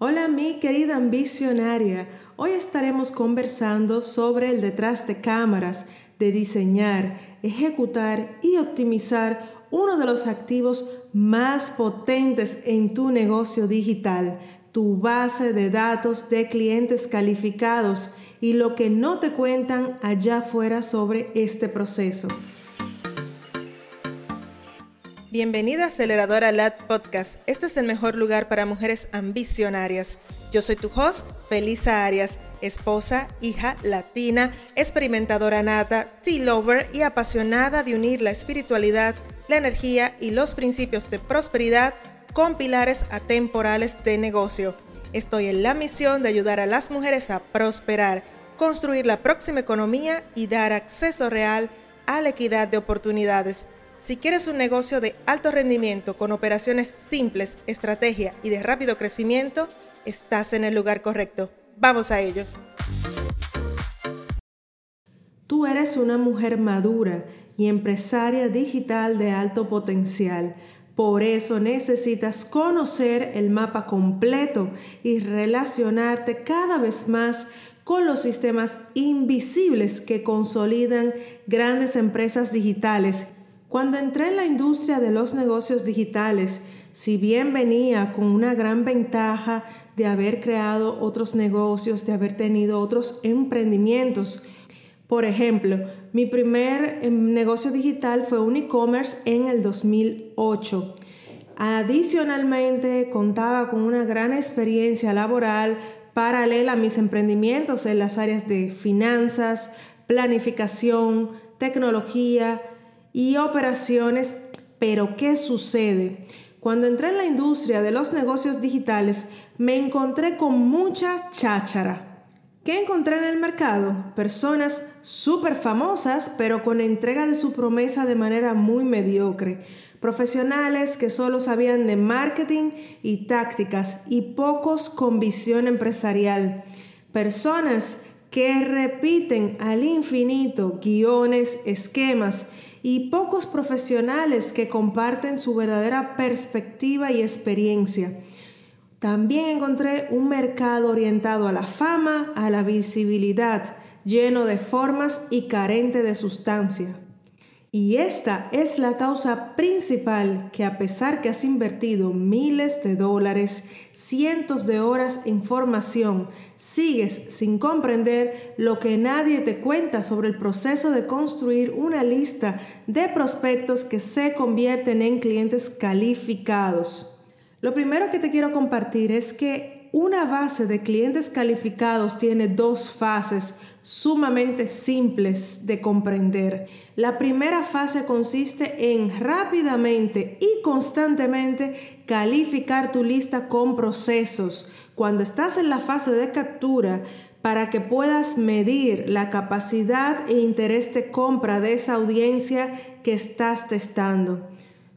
Hola mi querida ambicionaria, hoy estaremos conversando sobre el detrás de cámaras de diseñar, ejecutar y optimizar uno de los activos más potentes en tu negocio digital, tu base de datos de clientes calificados y lo que no te cuentan allá afuera sobre este proceso. Bienvenida a Aceleradora LAD Podcast. Este es el mejor lugar para mujeres ambicionarias. Yo soy tu host, Felisa Arias, esposa, hija latina, experimentadora nata, tea lover y apasionada de unir la espiritualidad, la energía y los principios de prosperidad con pilares atemporales de negocio. Estoy en la misión de ayudar a las mujeres a prosperar, construir la próxima economía y dar acceso real a la equidad de oportunidades si quieres un negocio de alto rendimiento con operaciones simples, estrategia y de rápido crecimiento, estás en el lugar correcto. Vamos a ello. Tú eres una mujer madura y empresaria digital de alto potencial. Por eso necesitas conocer el mapa completo y relacionarte cada vez más con los sistemas invisibles que consolidan grandes empresas digitales cuando entré en la industria de los negocios digitales, si bien venía con una gran ventaja de haber creado otros negocios, de haber tenido otros emprendimientos, por ejemplo, mi primer em, negocio digital fue un e-commerce en el 2008. Adicionalmente, contaba con una gran experiencia laboral paralela a mis emprendimientos en las áreas de finanzas, planificación, tecnología, y operaciones, pero ¿qué sucede? Cuando entré en la industria de los negocios digitales, me encontré con mucha cháchara. ¿Qué encontré en el mercado? Personas súper famosas, pero con entrega de su promesa de manera muy mediocre. Profesionales que solo sabían de marketing y tácticas y pocos con visión empresarial. Personas que repiten al infinito guiones, esquemas y pocos profesionales que comparten su verdadera perspectiva y experiencia. También encontré un mercado orientado a la fama, a la visibilidad, lleno de formas y carente de sustancia. Y esta es la causa principal que a pesar que has invertido miles de dólares, cientos de horas en formación, sigues sin comprender lo que nadie te cuenta sobre el proceso de construir una lista de prospectos que se convierten en clientes calificados. Lo primero que te quiero compartir es que una base de clientes calificados tiene dos fases sumamente simples de comprender. La primera fase consiste en rápidamente y constantemente calificar tu lista con procesos. Cuando estás en la fase de captura, para que puedas medir la capacidad e interés de compra de esa audiencia que estás testando.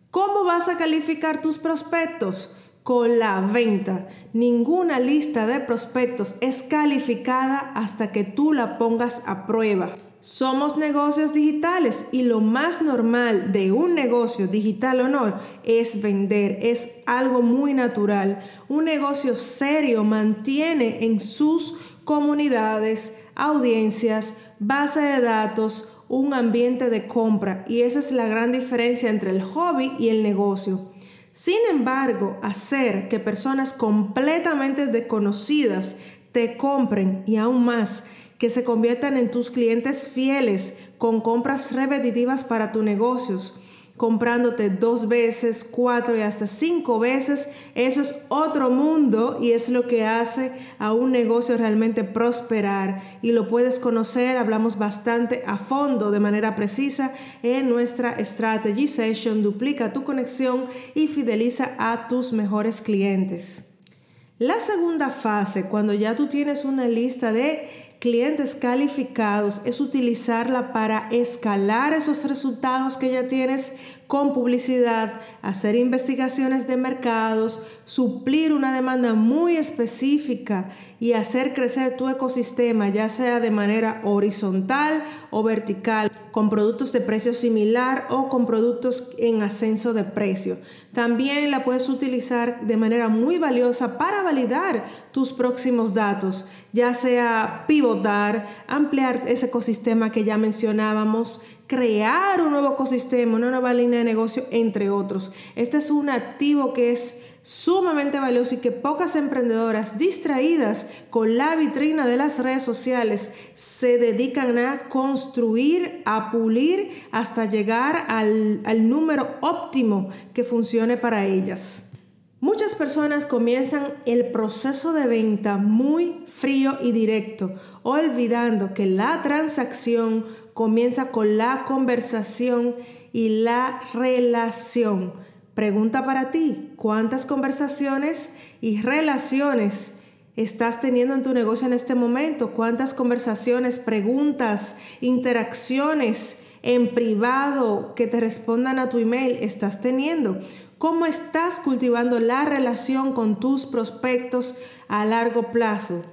¿Cómo vas a calificar tus prospectos? Con la venta. Ninguna lista de prospectos es calificada hasta que tú la pongas a prueba. Somos negocios digitales y lo más normal de un negocio digital o no es vender, es algo muy natural. Un negocio serio mantiene en sus comunidades, audiencias, base de datos, un ambiente de compra y esa es la gran diferencia entre el hobby y el negocio. Sin embargo, hacer que personas completamente desconocidas te compren y aún más, que se conviertan en tus clientes fieles con compras repetitivas para tus negocios, comprándote dos veces, cuatro y hasta cinco veces, eso es otro mundo y es lo que hace a un negocio realmente prosperar. Y lo puedes conocer, hablamos bastante a fondo, de manera precisa, en nuestra Strategy Session. Duplica tu conexión y fideliza a tus mejores clientes. La segunda fase, cuando ya tú tienes una lista de clientes calificados es utilizarla para escalar esos resultados que ya tienes con publicidad, hacer investigaciones de mercados, suplir una demanda muy específica y hacer crecer tu ecosistema, ya sea de manera horizontal o vertical, con productos de precio similar o con productos en ascenso de precio. También la puedes utilizar de manera muy valiosa para validar tus próximos datos, ya sea pivotar, ampliar ese ecosistema que ya mencionábamos, crear un nuevo ecosistema, una nueva línea de negocio, entre otros. Este es un activo que es sumamente valioso y que pocas emprendedoras distraídas con la vitrina de las redes sociales se dedican a construir, a pulir hasta llegar al, al número óptimo que funcione para ellas. Muchas personas comienzan el proceso de venta muy frío y directo, olvidando que la transacción comienza con la conversación y la relación. Pregunta para ti, ¿cuántas conversaciones y relaciones estás teniendo en tu negocio en este momento? ¿Cuántas conversaciones, preguntas, interacciones en privado que te respondan a tu email estás teniendo? ¿Cómo estás cultivando la relación con tus prospectos a largo plazo?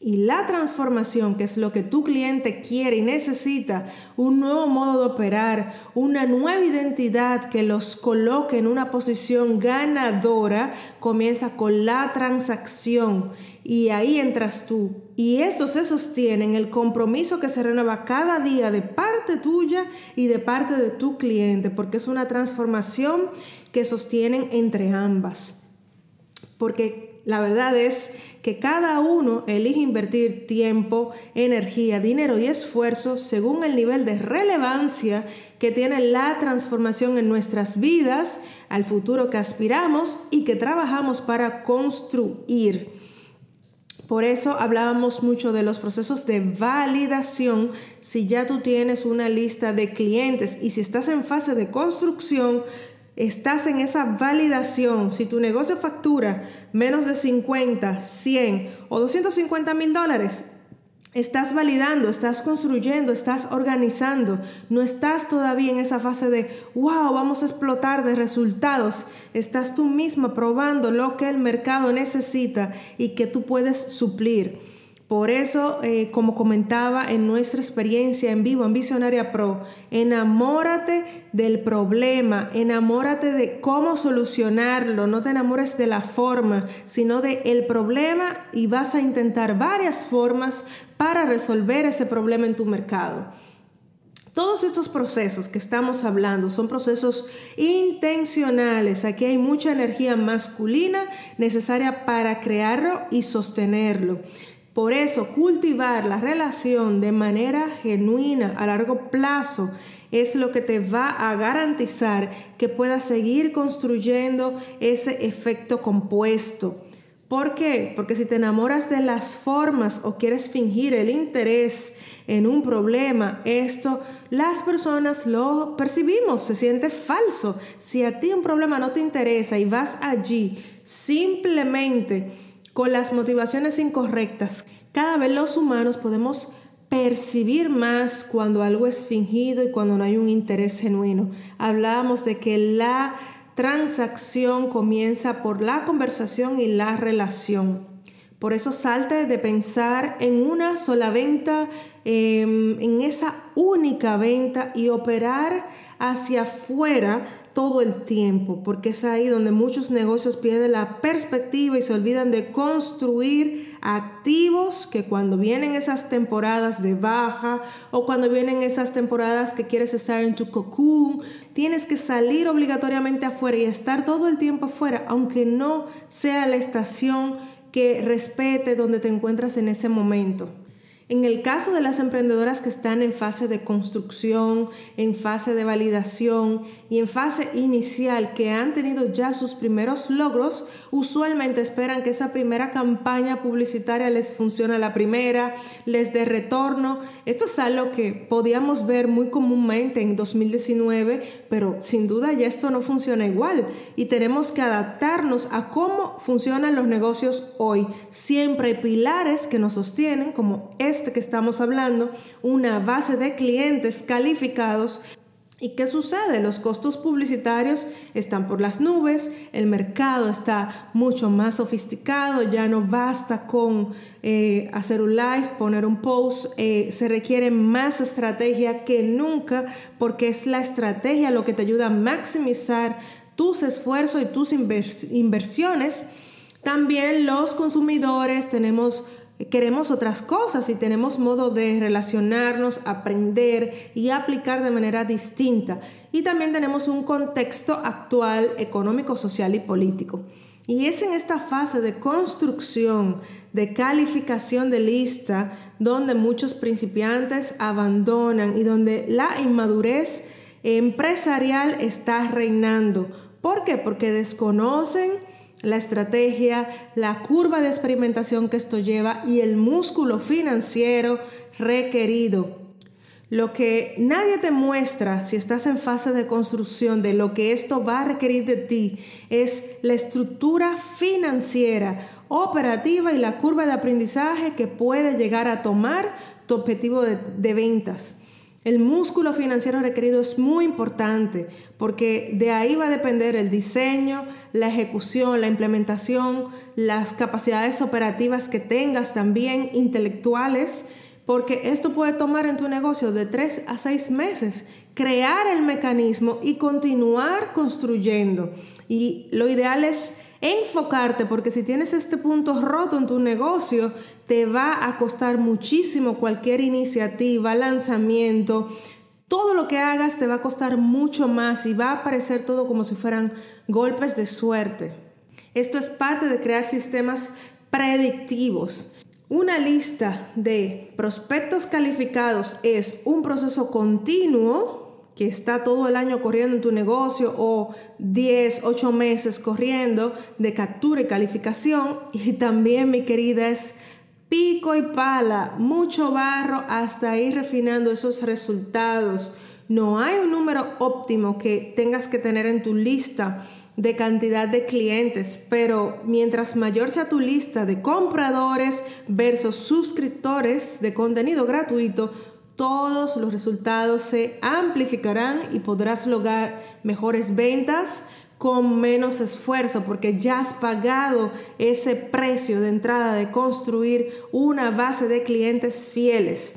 Y la transformación, que es lo que tu cliente quiere y necesita, un nuevo modo de operar, una nueva identidad que los coloque en una posición ganadora, comienza con la transacción. Y ahí entras tú. Y esto se sostiene en el compromiso que se renueva cada día de parte tuya y de parte de tu cliente, porque es una transformación que sostienen entre ambas. Porque la verdad es que cada uno elige invertir tiempo, energía, dinero y esfuerzo según el nivel de relevancia que tiene la transformación en nuestras vidas, al futuro que aspiramos y que trabajamos para construir. Por eso hablábamos mucho de los procesos de validación. Si ya tú tienes una lista de clientes y si estás en fase de construcción, estás en esa validación. Si tu negocio factura menos de 50, 100 o 250 mil dólares, estás validando, estás construyendo, estás organizando. No estás todavía en esa fase de, wow, vamos a explotar de resultados. Estás tú misma probando lo que el mercado necesita y que tú puedes suplir. Por eso, eh, como comentaba en nuestra experiencia en vivo en Visionaria Pro, enamórate del problema, enamórate de cómo solucionarlo, no te enamores de la forma, sino de el problema y vas a intentar varias formas para resolver ese problema en tu mercado. Todos estos procesos que estamos hablando son procesos intencionales. Aquí hay mucha energía masculina necesaria para crearlo y sostenerlo. Por eso, cultivar la relación de manera genuina a largo plazo es lo que te va a garantizar que puedas seguir construyendo ese efecto compuesto. ¿Por qué? Porque si te enamoras de las formas o quieres fingir el interés en un problema, esto las personas lo percibimos, se siente falso. Si a ti un problema no te interesa y vas allí simplemente con las motivaciones incorrectas. Cada vez los humanos podemos percibir más cuando algo es fingido y cuando no hay un interés genuino. Hablábamos de que la transacción comienza por la conversación y la relación. Por eso salte de pensar en una sola venta, em, en esa única venta y operar hacia afuera todo el tiempo, porque es ahí donde muchos negocios pierden la perspectiva y se olvidan de construir activos que cuando vienen esas temporadas de baja o cuando vienen esas temporadas que quieres estar en tu cocoon, tienes que salir obligatoriamente afuera y estar todo el tiempo afuera, aunque no sea la estación que respete donde te encuentras en ese momento. En el caso de las emprendedoras que están en fase de construcción, en fase de validación y en fase inicial que han tenido ya sus primeros logros, usualmente esperan que esa primera campaña publicitaria les funcione la primera, les dé retorno. Esto es algo que podíamos ver muy comúnmente en 2019, pero sin duda ya esto no funciona igual y tenemos que adaptarnos a cómo funcionan los negocios hoy. Siempre hay pilares que nos sostienen como este que estamos hablando, una base de clientes calificados ¿Y qué sucede? Los costos publicitarios están por las nubes, el mercado está mucho más sofisticado, ya no basta con eh, hacer un live, poner un post, eh, se requiere más estrategia que nunca porque es la estrategia lo que te ayuda a maximizar tus esfuerzos y tus inversiones. También los consumidores tenemos queremos otras cosas y tenemos modo de relacionarnos, aprender y aplicar de manera distinta. Y también tenemos un contexto actual económico, social y político. Y es en esta fase de construcción, de calificación de lista, donde muchos principiantes abandonan y donde la inmadurez empresarial está reinando. ¿Por qué? Porque desconocen la estrategia, la curva de experimentación que esto lleva y el músculo financiero requerido. Lo que nadie te muestra si estás en fase de construcción de lo que esto va a requerir de ti es la estructura financiera, operativa y la curva de aprendizaje que puede llegar a tomar tu objetivo de, de ventas. El músculo financiero requerido es muy importante porque de ahí va a depender el diseño, la ejecución, la implementación, las capacidades operativas que tengas también intelectuales, porque esto puede tomar en tu negocio de tres a seis meses, crear el mecanismo y continuar construyendo. Y lo ideal es enfocarte, porque si tienes este punto roto en tu negocio, te va a costar muchísimo cualquier iniciativa, lanzamiento, todo lo que hagas te va a costar mucho más y va a parecer todo como si fueran golpes de suerte. Esto es parte de crear sistemas predictivos. Una lista de prospectos calificados es un proceso continuo que está todo el año corriendo en tu negocio o 10, 8 meses corriendo de captura y calificación. Y también, mi querida, es pico y pala, mucho barro hasta ir refinando esos resultados. No hay un número óptimo que tengas que tener en tu lista de cantidad de clientes, pero mientras mayor sea tu lista de compradores versus suscriptores de contenido gratuito, todos los resultados se amplificarán y podrás lograr mejores ventas con menos esfuerzo porque ya has pagado ese precio de entrada de construir una base de clientes fieles.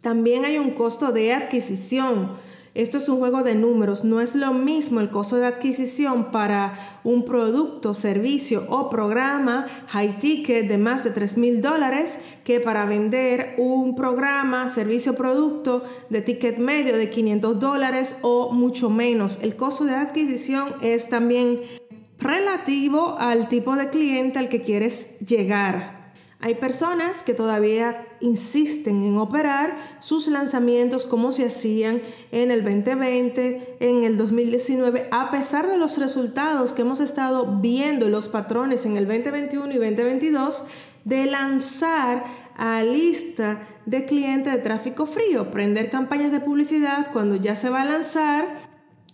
También hay un costo de adquisición esto es un juego de números, no es lo mismo el costo de adquisición para un producto, servicio o programa high ticket de más de 3 mil dólares que para vender un programa, servicio producto de ticket medio de 500 dólares o mucho menos. El costo de adquisición es también relativo al tipo de cliente al que quieres llegar. Hay personas que todavía insisten en operar sus lanzamientos como se hacían en el 2020, en el 2019, a pesar de los resultados que hemos estado viendo, los patrones en el 2021 y 2022, de lanzar a lista de clientes de tráfico frío, prender campañas de publicidad cuando ya se va a lanzar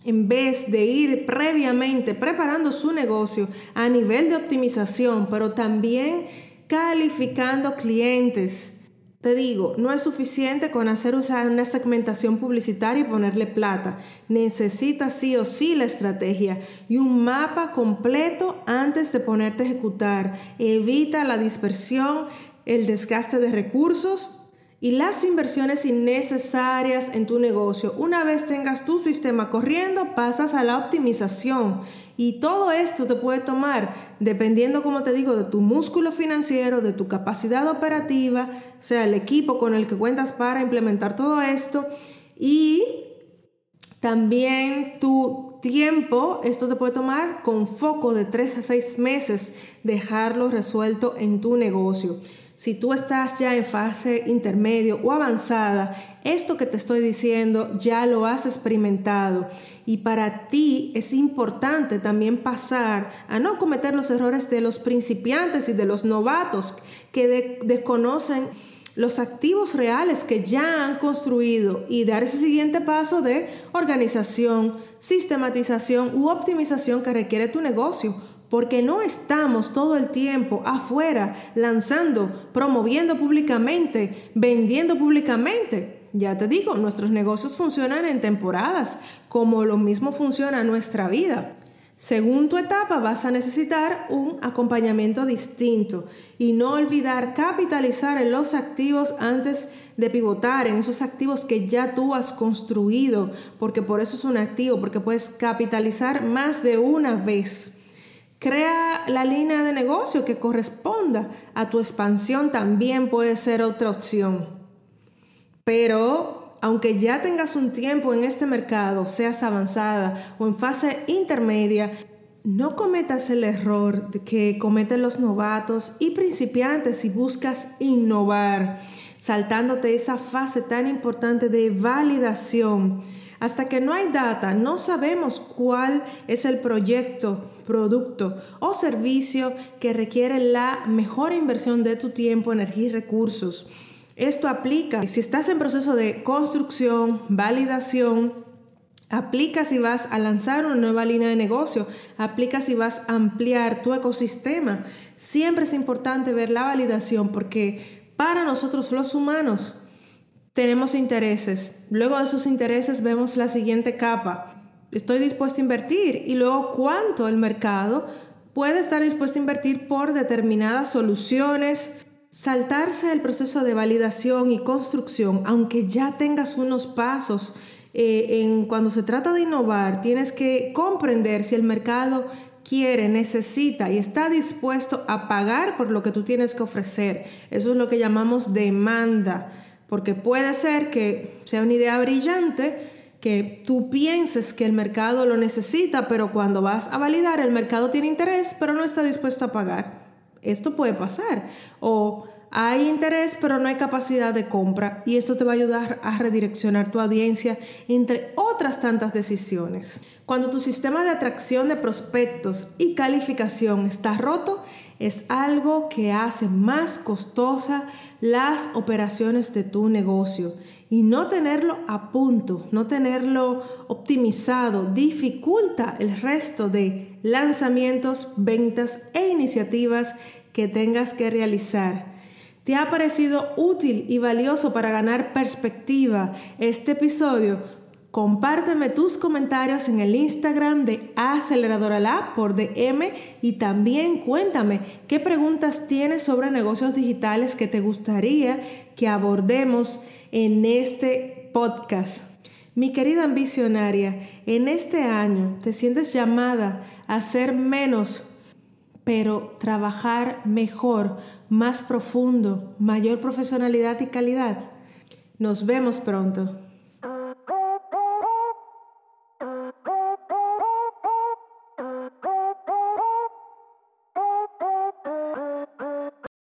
en vez de ir previamente preparando su negocio a nivel de optimización, pero también calificando clientes. Te digo, no es suficiente con hacer usar una segmentación publicitaria y ponerle plata. Necesitas sí o sí la estrategia y un mapa completo antes de ponerte a ejecutar. Evita la dispersión, el desgaste de recursos y las inversiones innecesarias en tu negocio. Una vez tengas tu sistema corriendo, pasas a la optimización y todo esto te puede tomar, dependiendo, como te digo, de tu músculo financiero, de tu capacidad operativa, sea el equipo con el que cuentas para implementar todo esto y también tu tiempo, esto te puede tomar con foco de 3 a 6 meses, dejarlo resuelto en tu negocio. Si tú estás ya en fase intermedio o avanzada, esto que te estoy diciendo ya lo has experimentado. Y para ti es importante también pasar a no cometer los errores de los principiantes y de los novatos que desconocen los activos reales que ya han construido y dar ese siguiente paso de organización, sistematización u optimización que requiere tu negocio porque no estamos todo el tiempo afuera lanzando, promoviendo públicamente, vendiendo públicamente. ya te digo, nuestros negocios funcionan en temporadas, como lo mismo funciona nuestra vida. Según tu etapa vas a necesitar un acompañamiento distinto y no olvidar capitalizar en los activos antes de pivotar en esos activos que ya tú has construido, porque por eso es un activo, porque puedes capitalizar más de una vez. Crea la línea de negocio que corresponda a tu expansión, también puede ser otra opción. Pero aunque ya tengas un tiempo en este mercado, seas avanzada o en fase intermedia, no cometas el error que cometen los novatos y principiantes si buscas innovar, saltándote esa fase tan importante de validación hasta que no hay data, no sabemos cuál es el proyecto, producto o servicio que requiere la mejor inversión de tu tiempo, energía y recursos. Esto aplica si estás en proceso de construcción, validación, aplica si vas a lanzar una nueva línea de negocio, aplica si vas a ampliar tu ecosistema. Siempre es importante ver la validación porque para nosotros los humanos tenemos intereses. Luego de esos intereses vemos la siguiente capa. Estoy dispuesto a invertir y luego cuánto el mercado puede estar dispuesto a invertir por determinadas soluciones. Saltarse el proceso de validación y construcción, aunque ya tengas unos pasos eh, en cuando se trata de innovar, tienes que comprender si el mercado quiere, necesita y está dispuesto a pagar por lo que tú tienes que ofrecer. Eso es lo que llamamos demanda porque puede ser que sea una idea brillante, que tú pienses que el mercado lo necesita, pero cuando vas a validar el mercado tiene interés, pero no está dispuesto a pagar. Esto puede pasar. O hay interés, pero no hay capacidad de compra y esto te va a ayudar a redireccionar tu audiencia entre otras tantas decisiones. Cuando tu sistema de atracción de prospectos y calificación está roto, es algo que hace más costosa las operaciones de tu negocio. Y no tenerlo a punto, no tenerlo optimizado, dificulta el resto de lanzamientos, ventas e iniciativas que tengas que realizar. ¿Te ha parecido útil y valioso para ganar perspectiva este episodio? Compárteme tus comentarios en el Instagram de Aceleradora Lab por DM y también cuéntame qué preguntas tienes sobre negocios digitales que te gustaría que abordemos en este podcast. Mi querida ambicionaria, en este año te sientes llamada a ser menos, pero trabajar mejor, más profundo, mayor profesionalidad y calidad. Nos vemos pronto.